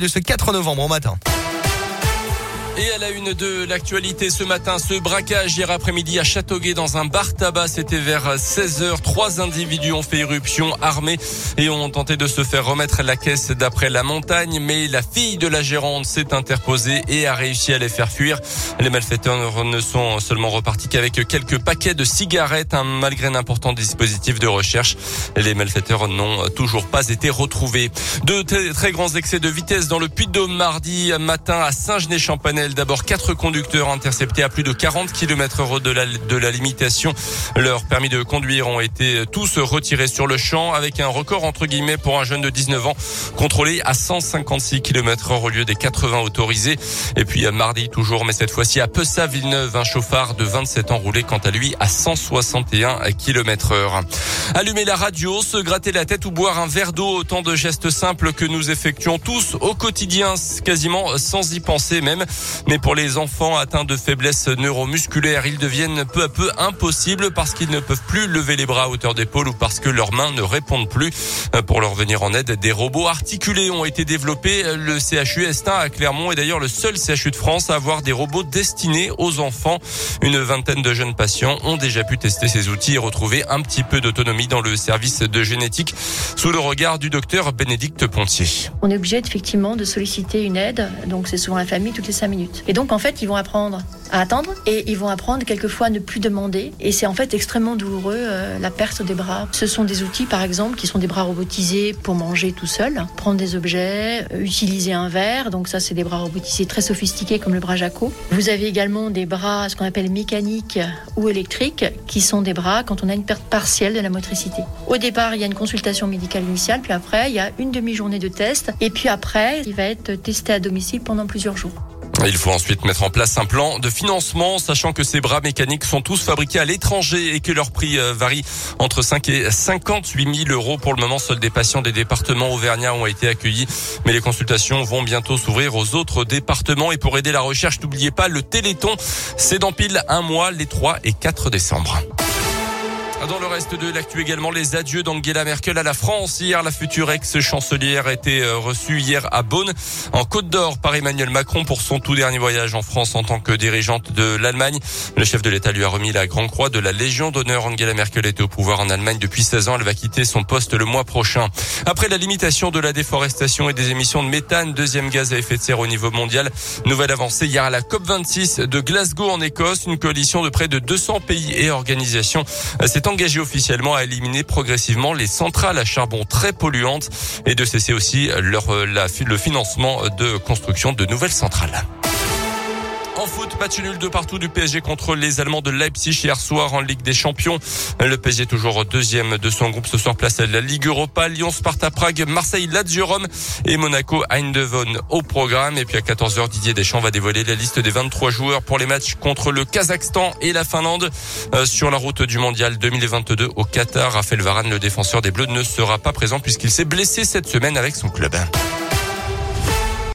de ce 4 novembre au matin. Et à la une de l'actualité ce matin, ce braquage hier après-midi à Châteauguay dans un bar tabac, c'était vers 16h. Trois individus ont fait éruption armés et ont tenté de se faire remettre la caisse d'après la montagne, mais la fille de la gérante s'est interposée et a réussi à les faire fuir. Les malfaiteurs ne sont seulement repartis qu'avec quelques paquets de cigarettes, hein, malgré un important dispositif de recherche. Les malfaiteurs n'ont toujours pas été retrouvés. De très grands excès de vitesse dans le Puy-de-Dôme mardi matin à D'abord, quatre conducteurs interceptés à plus de 40 km heure de la, de la limitation. Leurs permis de conduire ont été tous retirés sur le champ avec un record entre guillemets pour un jeune de 19 ans contrôlé à 156 km heure au lieu des 80 autorisés. Et puis mardi toujours, mais cette fois-ci à Pessa Villeneuve, un chauffard de 27 ans roulé quant à lui à 161 km heure. Allumer la radio, se gratter la tête ou boire un verre d'eau, autant de gestes simples que nous effectuons tous au quotidien, quasiment sans y penser même. Mais pour les enfants atteints de faiblesse neuromusculaire, ils deviennent peu à peu impossibles parce qu'ils ne peuvent plus lever les bras à hauteur d'épaule ou parce que leurs mains ne répondent plus. Pour leur venir en aide, des robots articulés ont été développés. Le CHU Estin à Clermont est d'ailleurs le seul CHU de France à avoir des robots destinés aux enfants. Une vingtaine de jeunes patients ont déjà pu tester ces outils et retrouver un petit peu d'autonomie dans le service de génétique sous le regard du docteur Bénédicte Pontier. On est obligé effectivement de solliciter une aide, donc c'est souvent la famille toutes les cinq minutes. Et donc en fait, ils vont apprendre à attendre et ils vont apprendre quelquefois à ne plus demander. Et c'est en fait extrêmement douloureux euh, la perte des bras. Ce sont des outils par exemple qui sont des bras robotisés pour manger tout seul, prendre des objets, euh, utiliser un verre. Donc ça c'est des bras robotisés très sophistiqués comme le bras Jaco. Vous avez également des bras ce qu'on appelle mécaniques ou électriques qui sont des bras quand on a une perte partielle de la motricité. Au départ il y a une consultation médicale initiale puis après il y a une demi-journée de test et puis après il va être testé à domicile pendant plusieurs jours. Il faut ensuite mettre en place un plan de financement, sachant que ces bras mécaniques sont tous fabriqués à l'étranger et que leur prix euh, varie entre 5 et 58 000 euros. Pour le moment, seuls des patients des départements auvergnats ont été accueillis, mais les consultations vont bientôt s'ouvrir aux autres départements. Et pour aider la recherche, n'oubliez pas le Téléthon. C'est dans un mois, les 3 et 4 décembre. Dans le reste de l'actu également, les adieux d'Angela Merkel à la France. Hier, la future ex-chancelière a été euh, reçue hier à Bonn, en Côte d'Or, par Emmanuel Macron pour son tout dernier voyage en France en tant que dirigeante de l'Allemagne. Le chef de l'État lui a remis la Grande Croix de la Légion d'honneur. Angela Merkel était au pouvoir en Allemagne depuis 16 ans. Elle va quitter son poste le mois prochain. Après la limitation de la déforestation et des émissions de méthane, deuxième gaz à effet de serre au niveau mondial, nouvelle avancée hier à la COP26 de Glasgow en Écosse. Une coalition de près de 200 pays et organisations s'est engagé officiellement à éliminer progressivement les centrales à charbon très polluantes et de cesser aussi leur, euh, le financement de construction de nouvelles centrales. En foot, match nul de partout du PSG contre les Allemands de Leipzig hier soir en Ligue des Champions. Le PSG toujours deuxième de son groupe ce soir place à la Ligue Europa. Lyon, Sparta Prague, Marseille, Lazio Rome et Monaco Eindhoven au programme. Et puis à 14h, Didier Deschamps va dévoiler la liste des 23 joueurs pour les matchs contre le Kazakhstan et la Finlande euh, sur la route du mondial 2022 au Qatar. Raphaël Varane, le défenseur des Bleus, ne sera pas présent puisqu'il s'est blessé cette semaine avec son club.